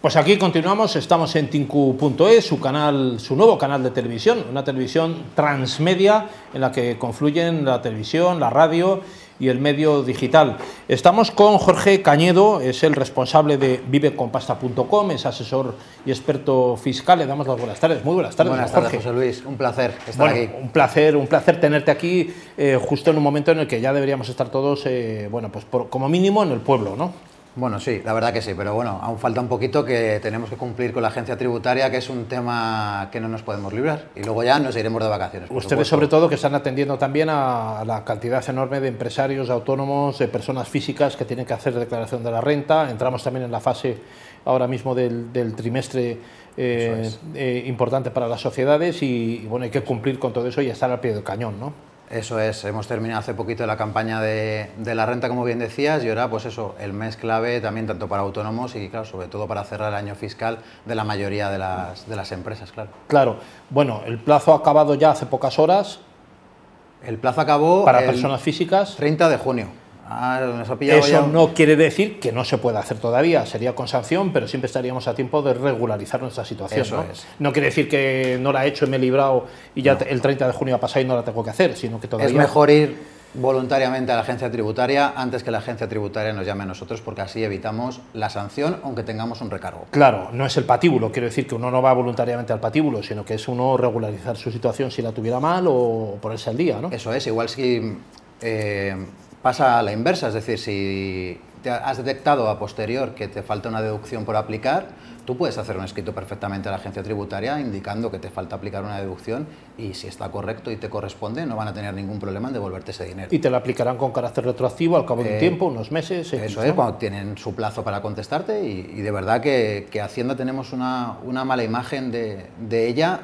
Pues aquí continuamos, estamos en tinku.es, su canal, su nuevo canal de televisión, una televisión transmedia en la que confluyen la televisión, la radio y el medio digital. Estamos con Jorge Cañedo, es el responsable de vivecompasta.com, es asesor y experto fiscal. Le damos las buenas tardes. Muy buenas tardes. Buenas tardes, José Luis. Un placer estar aquí. Un placer, un placer tenerte aquí eh, justo en un momento en el que ya deberíamos estar todos, eh, bueno, pues como mínimo en el pueblo, ¿no? Bueno, sí, la verdad que sí, pero bueno, aún falta un poquito que tenemos que cumplir con la agencia tributaria, que es un tema que no nos podemos librar. Y luego ya nos iremos de vacaciones. Ustedes, sobre todo, que están atendiendo también a la cantidad enorme de empresarios, autónomos, de personas físicas que tienen que hacer declaración de la renta. Entramos también en la fase ahora mismo del, trimestre eh, eh, importante para las sociedades y, y, bueno, hay que cumplir con todo eso y estar al pie del cañón, ¿no? Eso es, hemos terminado hace poquito la campaña de, la renta, como bien decías, y ahora, pues eso, el mes clave también tanto para autónomos y, claro, sobre todo para cerrar el año fiscal de la mayoría de las, de las empresas, claro. Claro, bueno, el plazo ha acabado ya hace pocas horas. El plazo acabó. Para personas físicas. 30 de junio. Ah, Eso no quiere decir que no se pueda hacer todavía, sería con sanción, pero siempre estaríamos a tiempo de regularizar nuestra situación. ¿no? no quiere decir que no la he hecho y me he librado y ya el 30 de junio ha pasado y no la tengo que hacer, sino que todavía... Es mejor ir voluntariamente a la agencia tributaria antes que la agencia tributaria nos llame a nosotros, porque así evitamos la sanción aunque tengamos un recargo. Claro, no es el patíbulo, quiero decir que uno no va voluntariamente al patíbulo, sino que es uno regularizar su situación si la tuviera mal o ponerse al día, ¿no? Eso es, igual si... Eh, pasa a la inversa, es decir, si te has detectado a posterior que te falta una deducción por aplicar, tú puedes hacer un escrito perfectamente a la agencia tributaria indicando que te falta aplicar una deducción y si está correcto y te corresponde, no van a tener ningún problema en devolverte ese dinero. Y te lo aplicarán con carácter retroactivo al cabo de un eh, tiempo, unos meses. Eso es, cuando tienen su plazo para contestarte y, de verdad que, que, Hacienda tenemos una, una mala imagen de, de ella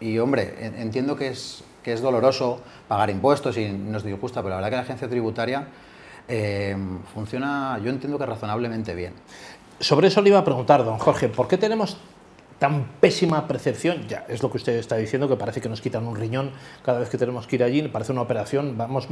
y hombre, entiendo que es que es doloroso pagar impuestos y no es disgusta, pero la verdad que la agencia tributaria eh, funciona, yo entiendo que razonablemente bien. Sobre eso le iba a preguntar, don Jorge, ¿por qué tenemos tan pésima percepción, ya es lo que usted está diciendo, que parece que nos quitan un riñón cada vez que tenemos que ir allí, parece una operación, vamos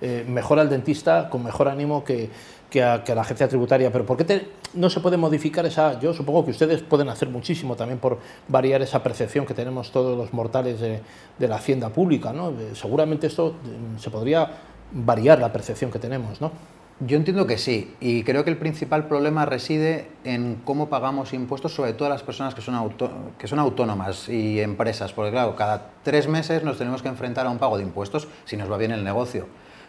eh, mejor al dentista con mejor ánimo que, que, a, la agencia tributaria, pero ¿por qué no se puede modificar esa? Yo supongo que ustedes pueden hacer muchísimo también por variar esa percepción que tenemos todos los mortales de, de la hacienda pública, ¿no? Eh, seguramente esto eh, se podría variar la percepción que tenemos, ¿no? Yo entiendo que sí, y creo que el principal problema reside en cómo pagamos impuestos, sobre todo a las personas que son, que son autónomas y empresas, porque claro, cada tres meses nos tenemos que enfrentar a un pago de impuestos si nos va bien el negocio.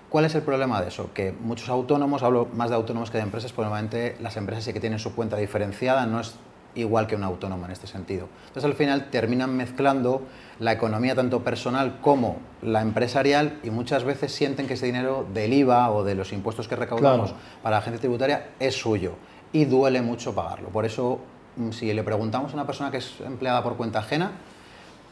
¿Cuál es el problema de eso? Que muchos autónomos, hablo más de autónomos que de empresas, normalmente las empresas sí que tienen su cuenta diferenciada, no es igual que un autónomo en este sentido. Entonces al final terminan mezclando la economía tanto personal como la empresarial y muchas veces sienten que ese dinero del IVA o de los impuestos que recaudamos para la agencia tributaria es suyo y duele mucho pagarlo. Por eso, mm, si le preguntamos a una persona que es empleada por cuenta ajena,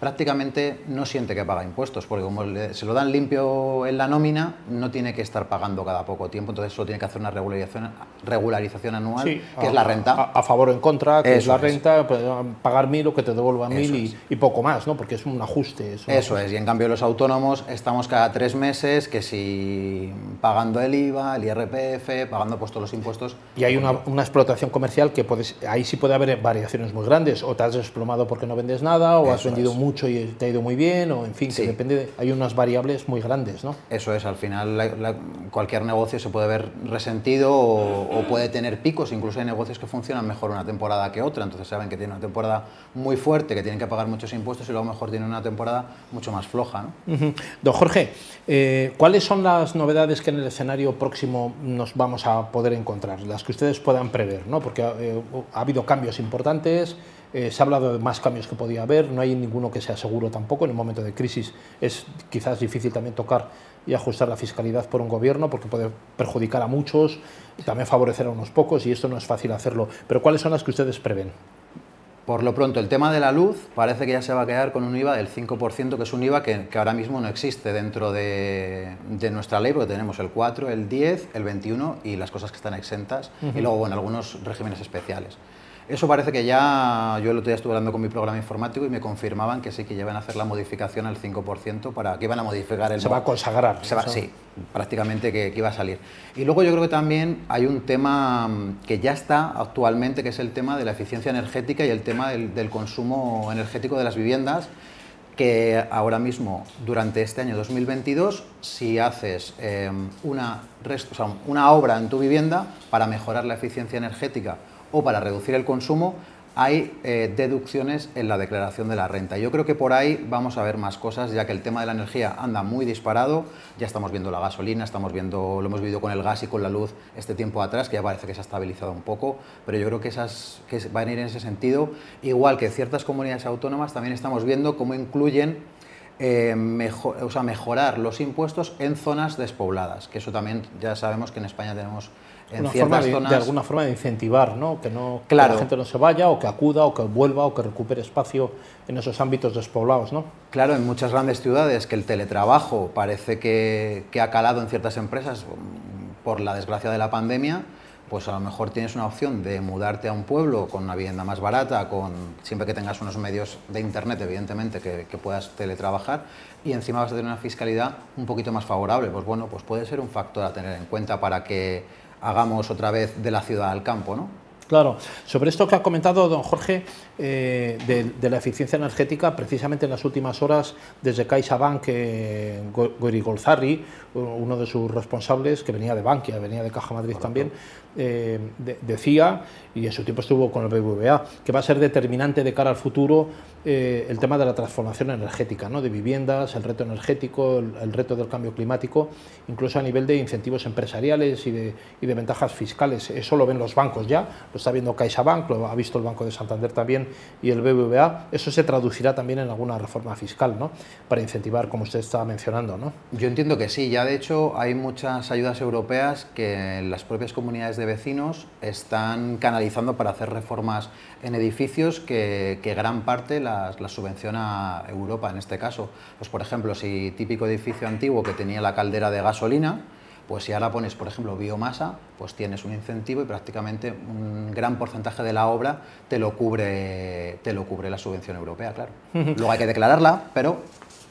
prácticamente no siente que paga impuestos, porque como se lo dan limpio en la nómina, no tiene que estar pagando cada poco tiempo, entonces solo tiene que hacer una regularización, regularización anual, que es la renta. A, favor o en contra, que es la renta, pues, pagar mil o que te devuelva mil y, poco más, ¿no? porque es un ajuste. Eso, es, y en cambio los autónomos estamos cada tres meses, que si pagando el IVA, el IRPF, pagando pues, todos los impuestos. Y hay una, una explotación comercial que puedes, ahí sí puede haber variaciones muy grandes, o te has desplomado porque no vendes nada, o has vendido mucho mucho y te ha ido muy bien, o en fin, que depende, hay unas variables muy grandes, ¿no? Eso es, al final cualquier negocio se puede ver resentido o, puede tener picos, incluso hay negocios que funcionan mejor una temporada que otra, entonces saben que tienen una temporada muy fuerte, que tienen que pagar muchos impuestos y luego mejor tienen una temporada mucho más floja, ¿no? Don Jorge, eh, ¿cuáles son las novedades que en el escenario próximo nos vamos a poder encontrar, las que ustedes puedan prever, ¿no? Porque eh, ha habido cambios importantes, eh, se ha hablado de más cambios que podía haber, no hay ninguno que sea seguro tampoco. En un momento de crisis es quizás difícil también tocar y ajustar la fiscalidad por un gobierno porque puede perjudicar a muchos y también favorecer a unos pocos y esto no es fácil hacerlo. Pero ¿cuáles son las que ustedes prevén? Por lo pronto, el tema de la luz parece que ya se va a quedar con un IVA del 5%, que es un IVA que, ahora mismo no existe dentro de, nuestra ley, porque tenemos el 4, el 10, el 21 y las cosas que están exentas, y luego, bueno, algunos regímenes especiales. Eso parece que ya, yo el otro día estuve hablando con mi programa informático y me confirmaban que sí, que ya van a hacer la modificación al 5% para que iban a modificar el... Se va a consagrar. Se va, sí, prácticamente que, que, iba a salir. Y luego yo creo que también hay un tema mm, que ya está actualmente, que es el tema de la eficiencia energética y el tema del, del consumo energético de las viviendas que ahora mismo, durante este año 2022, si haces em, una, o sea, una obra en tu vivienda para mejorar la eficiencia energética o para reducir el consumo, hay eh, deducciones en la declaración de la renta. Yo creo que por ahí vamos a ver más cosas, ya que el tema de la energía anda muy disparado. Ya estamos viendo la gasolina, estamos viendo, lo hemos vivido con el gas y con la luz este tiempo atrás, que ya parece que se ha estabilizado un poco, pero yo creo que esas que van a ir en ese sentido. Igual que ciertas comunidades autónomas, también estamos viendo cómo incluyen eh, o sea, mejorar los impuestos en zonas despobladas, que eso también ya sabemos que en España tenemos en ciertas de, zonas... de alguna forma de incentivar, ¿no? Que, no, que la gente no se vaya o que acuda o que vuelva o que recupere espacio en esos ámbitos despoblados, ¿no? Claro, en muchas grandes ciudades que el teletrabajo parece que, que ha calado en ciertas empresas por la desgracia de la pandemia, pues a lo mejor tienes una opción de mudarte a un pueblo con una vivienda más barata, con, siempre que tengas unos medios de Internet, evidentemente, que, que, puedas teletrabajar, y encima vas a tener una fiscalidad un poquito más favorable. Pues bueno, pues puede ser un factor a tener en cuenta para que hagamos otra vez de la ciudad al campo, ¿no? Claro, sobre esto que ha comentado don Jorge eh, de, la eficiencia energética, precisamente en las últimas horas, desde CaixaBank, eh, Gori Golzarri, uno de sus responsables, que venía de Bankia, venía de Caja Madrid también, eh, decía, y en su tiempo estuvo con el BBVA, que va a ser determinante de cara al futuro eh, el tema de la transformación energética, ¿no? de viviendas, el reto energético, el, reto del cambio climático, incluso a nivel de incentivos empresariales y de, y de, ventajas fiscales. Eso lo ven los bancos ya, lo está viendo CaixaBank, lo ha visto el Banco de Santander también y el BBVA. Eso se traducirá también en alguna reforma fiscal ¿no? para incentivar, como usted estaba mencionando. ¿no? Yo entiendo que sí, ya de hecho hay muchas ayudas europeas que las propias comunidades de vecinos están canalizando para hacer reformas en edificios que, gran parte la la subvenciona Europa en este caso. Pues por ejemplo, si típico edificio antiguo que tenía la caldera de gasolina, pues si ahora pones, por ejemplo, biomasa, pues tienes un incentivo y prácticamente un gran porcentaje de la obra te lo cubre, te lo cubre la subvención europea, claro. Luego hay que declararla, pero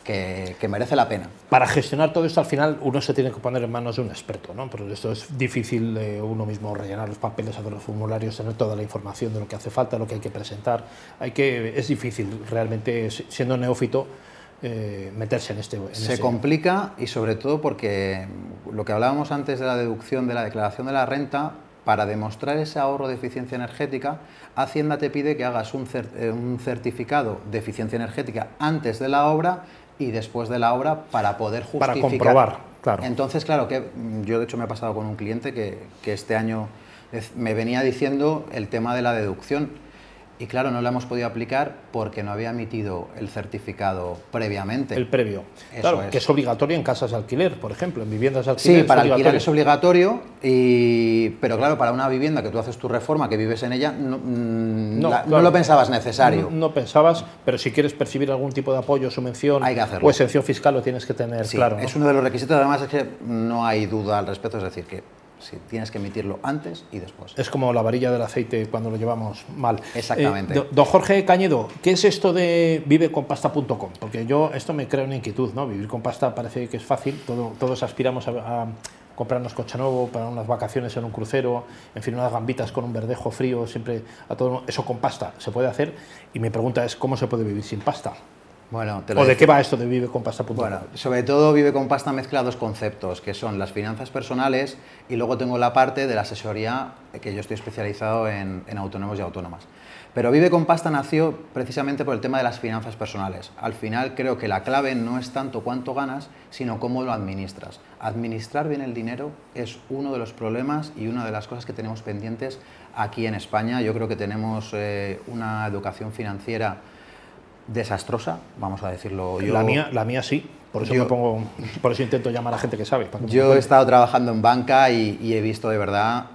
que, merece la pena. Para gestionar todo esto al final uno se tiene que poner en manos de un experto, ¿no? Pero esto es difícil eh, uno mismo rellenar los papeles, hacer los formularios, tener toda la información de lo que hace falta, lo que hay que presentar. Hay que, es difícil realmente, siendo neófito, eh, meterse en este. se complica y sobre todo porque lo que hablábamos antes de la deducción de la declaración de la renta, para demostrar ese ahorro de eficiencia energética, Hacienda te pide que hagas un, eh, un certificado de eficiencia energética antes de la obra y después de la obra para poder justificar. Para comprobar, claro. Entonces, claro, que yo de hecho me ha pasado con un cliente que, que este año me venía diciendo el tema de la deducción y claro, no lo hemos podido aplicar porque no había emitido el certificado previamente. El previo. claro, que es obligatorio en casas de alquiler, por ejemplo, en viviendas de alquiler. Sí, para alquiler es obligatorio, y... pero claro, para una vivienda que tú haces tu reforma, que vives en ella, no, mm, no, lo pensabas necesario. No, pensabas, pero si quieres percibir algún tipo de apoyo, subvención hay que hacerlo. o exención fiscal, lo tienes que tener claro. Es uno de los requisitos, además es que no hay duda al respecto, es decir, que Sí, tienes que emitirlo antes y después. Es como la varilla del aceite cuando lo llevamos mal. Exactamente. Eh, don Jorge Cañedo, ¿qué es esto de viveconpasta.com? Porque yo esto me crea una inquietud, ¿no? Vivir con pasta parece que es fácil, todos aspiramos a, comprarnos coche nuevo para unas vacaciones en un crucero, en fin, unas gambitas con un verdejo frío, siempre a todo eso con pasta se puede hacer. Y mi pregunta es, ¿cómo se puede vivir sin pasta? Bueno, ¿O de qué va esto de Vive con Pasta? Bueno, sobre todo Vive con Pasta mezcla dos conceptos, que son las finanzas personales y luego tengo la parte de la asesoría, que yo estoy especializado en, autónomos y autónomas. Pero Vive con Pasta nació precisamente por el tema de las finanzas personales. Al final creo que la clave no es tanto cuánto ganas, sino cómo lo administras. Administrar bien el dinero es uno de los problemas y una de las cosas que tenemos pendientes aquí en España. Yo creo que tenemos eh, una educación financiera desastrosa, vamos a decirlo yo. La mía, la mía sí, por eso me pongo, por eso intento llamar a gente que sabe. yo he estado trabajando en banca y, he visto de verdad,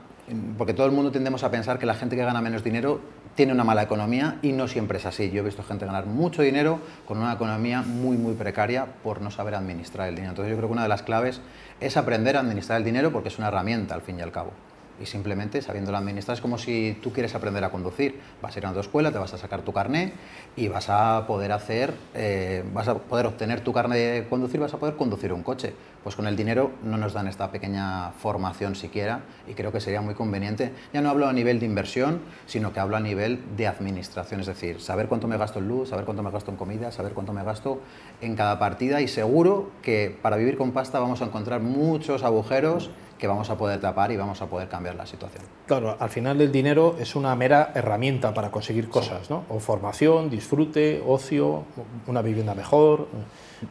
porque todo el mundo tendemos a pensar que la gente que gana menos dinero tiene una mala economía y no siempre es así. Yo he visto gente ganar mucho dinero con una economía muy, muy precaria por no saber administrar el dinero. Entonces yo creo que una de las claves es aprender a administrar el dinero porque es una herramienta al fin y al cabo. Y simplemente sabiéndolo administrar es como si tú quieres aprender a conducir. Vas a ir a tu escuela, te vas a sacar tu carné y vas a poder hacer, eh, vas a poder obtener tu carné de conducir, vas a poder conducir un coche. Pues con el dinero no nos dan esta pequeña formación siquiera y creo que sería muy conveniente. Ya no hablo a nivel de inversión, sino que hablo a nivel de administración, es decir, saber cuánto me gasto en luz, saber cuánto me gasto en comida, saber cuánto me gasto en cada partida y seguro que para vivir con pasta vamos a encontrar muchos agujeros que vamos a poder tapar y vamos a poder cambiar la situación. Claro, al final el dinero es una mera herramienta para conseguir cosas, ¿no? O formación, disfrute, ocio, una vivienda mejor,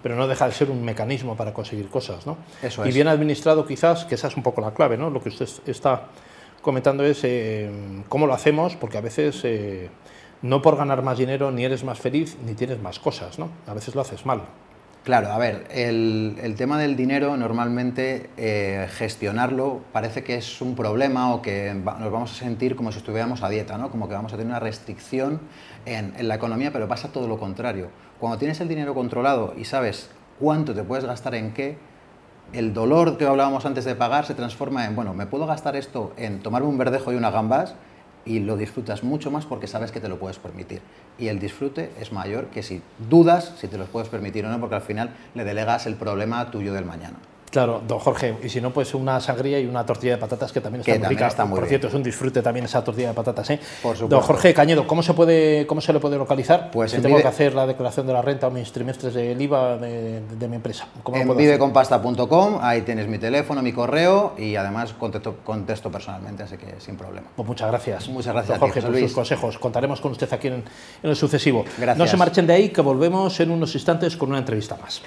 pero no deja de ser un mecanismo para conseguir cosas, ¿no? Eso y es. bien administrado quizás, que esa es un poco la clave, ¿no? Lo que usted está comentando es eh, cómo lo hacemos, porque a veces eh, no por ganar más dinero ni eres más feliz ni tienes más cosas, ¿no? A veces lo haces mal. Claro, a ver, el, el tema del dinero normalmente eh, gestionarlo parece que es un problema o que nos vamos a sentir como si estuviéramos a dieta, ¿no? como que vamos a tener una restricción en, en la economía, pero pasa todo lo contrario. Cuando tienes el dinero controlado y sabes cuánto te puedes gastar en qué, el dolor que hablábamos antes de pagar se transforma en, bueno, me puedo gastar esto en tomarme un verdejo y unas gambas y lo disfrutas mucho más porque sabes que te lo puedes permitir. Y el disfrute es mayor que si dudas si te lo puedes permitir o no, porque al final le delegas el problema tuyo del mañana. Claro, don Jorge, y si no, pues una sangría y una tortilla de patatas que también está Que muy también rica. está muy Por bien. cierto, es un disfrute también esa tortilla de patatas, ¿eh? Por Don. Jorge Cañedo, ¿cómo se, puede, ¿cómo se le puede localizar? Pues si en tengo Vive- que hacer la declaración de la renta o mis trimestres del IVA de, de mi empresa. ¿Cómo En viveconpasta.com, ahí tienes mi teléfono, mi correo y además contesto, contesto personalmente, así que sin problema. Pues muchas gracias. Muchas gracias Don a ti, Jorge, José por sus Luis. consejos. Contaremos con usted aquí en, en el sucesivo. Gracias. No se marchen de ahí, que volvemos en unos instantes con una entrevista más.